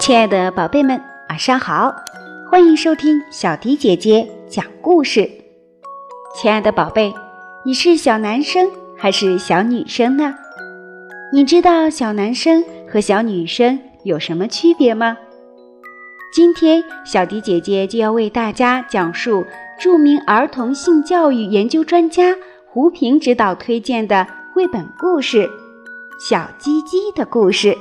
亲爱的宝贝们，晚上好！欢迎收听小迪姐姐讲故事。亲爱的宝贝，你是小男生还是小女生呢？你知道小男生和小女生有什么区别吗？今天小迪姐姐就要为大家讲述著名儿童性教育研究专家胡平指导推荐的绘本故事《小鸡鸡的故事》。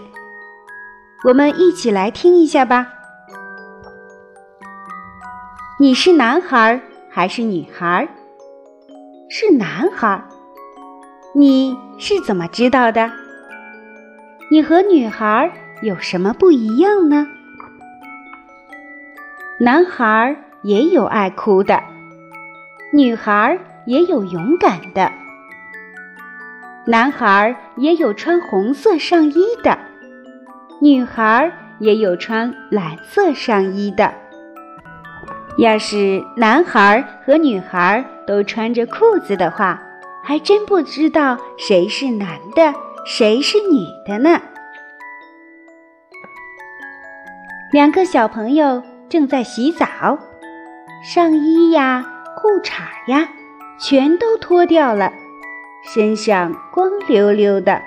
我们一起来听一下吧。你是男孩还是女孩？是男孩。你是怎么知道的？你和女孩有什么不一样呢？男孩也有爱哭的，女孩也有勇敢的，男孩也有穿红色上衣的。女孩也有穿蓝色上衣的。要是男孩和女孩都穿着裤子的话，还真不知道谁是男的，谁是女的呢。两个小朋友正在洗澡，上衣呀、裤衩呀，全都脱掉了，身上光溜溜的。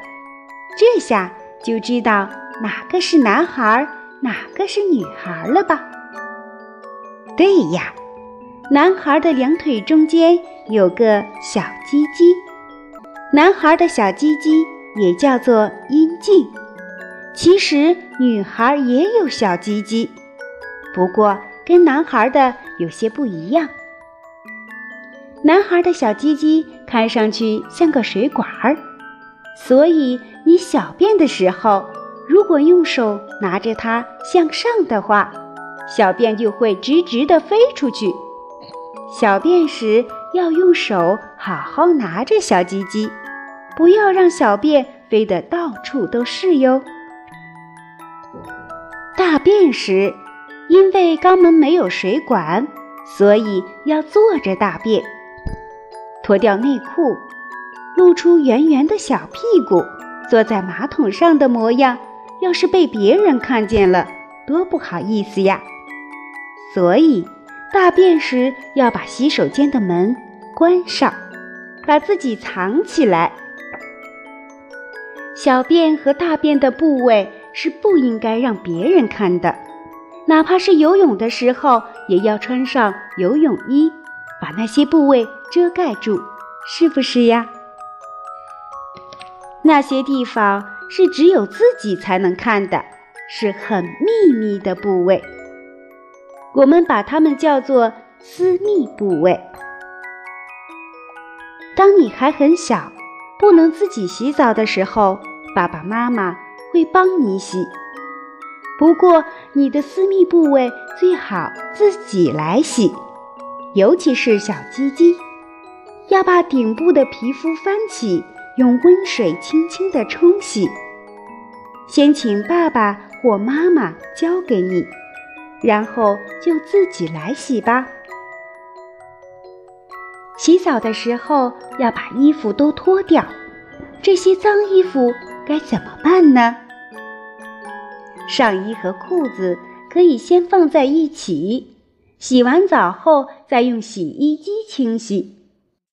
这下就知道。哪个是男孩，哪个是女孩了吧？对呀，男孩的两腿中间有个小鸡鸡，男孩的小鸡鸡也叫做阴茎。其实女孩也有小鸡鸡，不过跟男孩的有些不一样。男孩的小鸡鸡看上去像个水管儿，所以你小便的时候。如果用手拿着它向上的话，小便就会直直的飞出去。小便时要用手好好拿着小鸡鸡，不要让小便飞得到处都是哟。大便时，因为肛门没有水管，所以要坐着大便。脱掉内裤，露出圆圆的小屁股，坐在马桶上的模样。要是被别人看见了，多不好意思呀！所以，大便时要把洗手间的门关上，把自己藏起来。小便和大便的部位是不应该让别人看的，哪怕是游泳的时候，也要穿上游泳衣，把那些部位遮盖住，是不是呀？那些地方。是只有自己才能看的，是很秘密的部位。我们把它们叫做私密部位。当你还很小，不能自己洗澡的时候，爸爸妈妈会帮你洗。不过，你的私密部位最好自己来洗，尤其是小鸡鸡，要把顶部的皮肤翻起。用温水轻轻地冲洗，先请爸爸或妈妈教给你，然后就自己来洗吧。洗澡的时候要把衣服都脱掉，这些脏衣服该怎么办呢？上衣和裤子可以先放在一起，洗完澡后再用洗衣机清洗。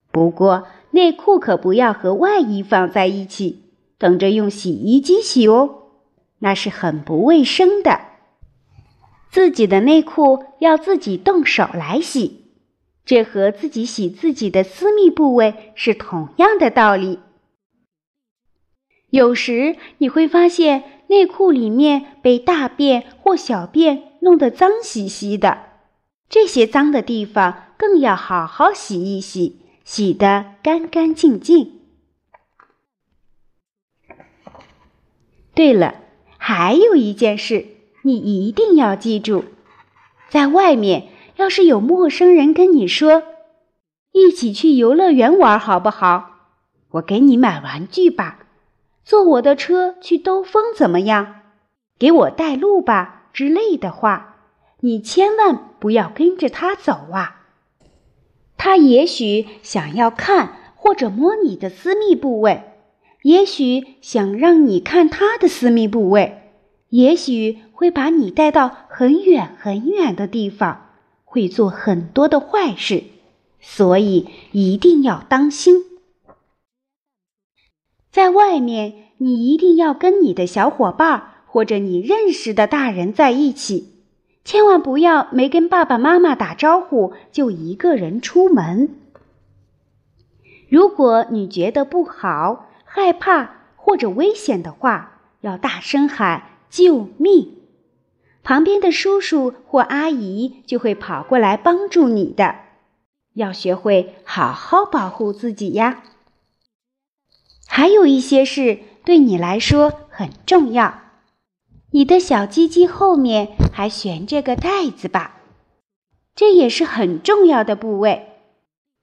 不过，内裤可不要和外衣放在一起，等着用洗衣机洗哦，那是很不卫生的。自己的内裤要自己动手来洗，这和自己洗自己的私密部位是同样的道理。有时你会发现内裤里面被大便或小便弄得脏兮兮的，这些脏的地方更要好好洗一洗。洗得干干净净。对了，还有一件事，你一定要记住：在外面，要是有陌生人跟你说“一起去游乐园玩好不好？我给你买玩具吧，坐我的车去兜风怎么样？给我带路吧”之类的话，你千万不要跟着他走啊！他也许想要看或者摸你的私密部位，也许想让你看他的私密部位，也许会把你带到很远很远的地方，会做很多的坏事，所以一定要当心。在外面，你一定要跟你的小伙伴或者你认识的大人在一起。千万不要没跟爸爸妈妈打招呼就一个人出门。如果你觉得不好、害怕或者危险的话，要大声喊救命，旁边的叔叔或阿姨就会跑过来帮助你的。要学会好好保护自己呀。还有一些事对你来说很重要。你的小鸡鸡后面还悬着个袋子吧？这也是很重要的部位。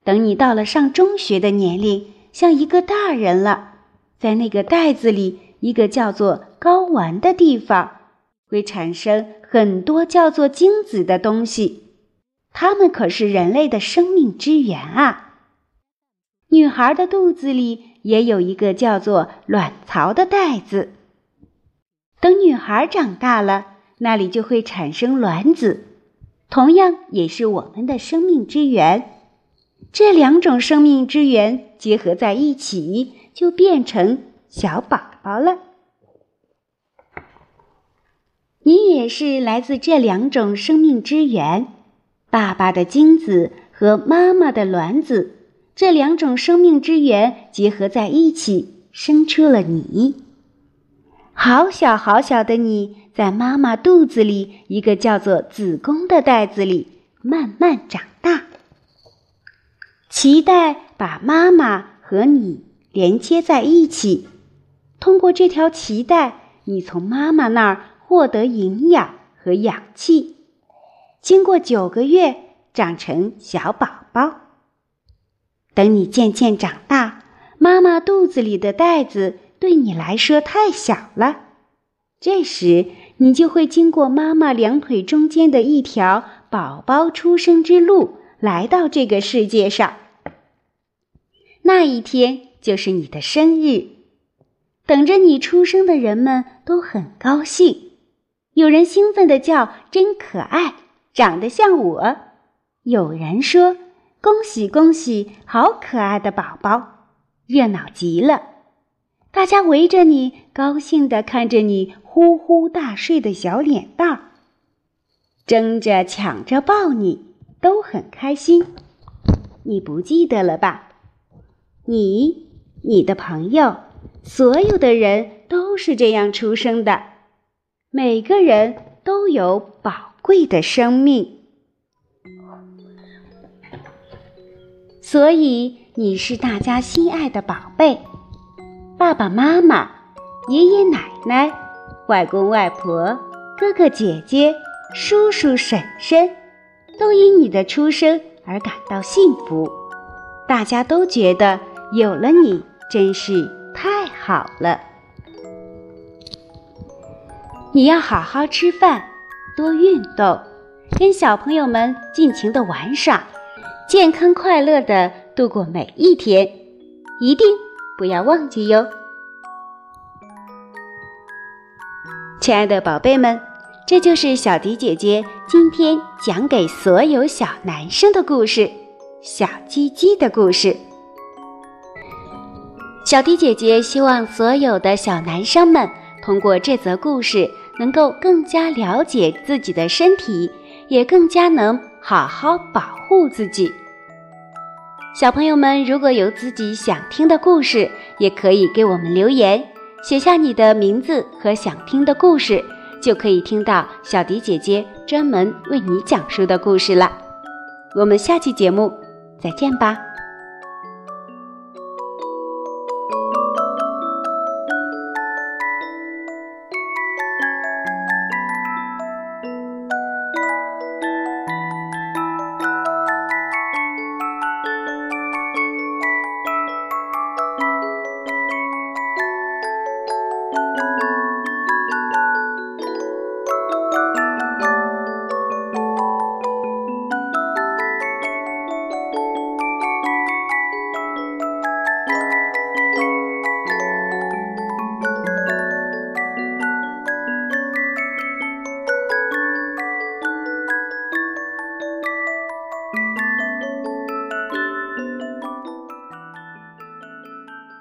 等你到了上中学的年龄，像一个大人了，在那个袋子里，一个叫做睾丸的地方，会产生很多叫做精子的东西，它们可是人类的生命之源啊。女孩的肚子里也有一个叫做卵巢的袋子。等女孩长大了，那里就会产生卵子，同样也是我们的生命之源。这两种生命之源结合在一起，就变成小宝宝了。你也是来自这两种生命之源，爸爸的精子和妈妈的卵子，这两种生命之源结合在一起，生出了你。好小好小的你，在妈妈肚子里一个叫做子宫的袋子里慢慢长大。脐带把妈妈和你连接在一起，通过这条脐带，你从妈妈那儿获得营养和氧气。经过九个月，长成小宝宝。等你渐渐长大，妈妈肚子里的袋子。对你来说太小了，这时你就会经过妈妈两腿中间的一条宝宝出生之路，来到这个世界上。那一天就是你的生日，等着你出生的人们都很高兴，有人兴奋的叫“真可爱，长得像我”，有人说“恭喜恭喜，好可爱的宝宝”，热闹极了。大家围着你，高兴地看着你呼呼大睡的小脸蛋儿，争着抢着抱你，都很开心。你不记得了吧？你、你的朋友，所有的人都是这样出生的。每个人都有宝贵的生命，所以你是大家心爱的宝贝。爸爸妈妈、爷爷奶奶、外公外婆、哥哥姐姐、叔叔婶婶，都因你的出生而感到幸福。大家都觉得有了你真是太好了。你要好好吃饭，多运动，跟小朋友们尽情的玩耍，健康快乐的度过每一天，一定。不要忘记哟，亲爱的宝贝们，这就是小迪姐姐今天讲给所有小男生的故事——小鸡鸡的故事。小迪姐姐希望所有的小男生们通过这则故事，能够更加了解自己的身体，也更加能好好保护自己。小朋友们，如果有自己想听的故事，也可以给我们留言，写下你的名字和想听的故事，就可以听到小迪姐姐专门为你讲述的故事了。我们下期节目再见吧。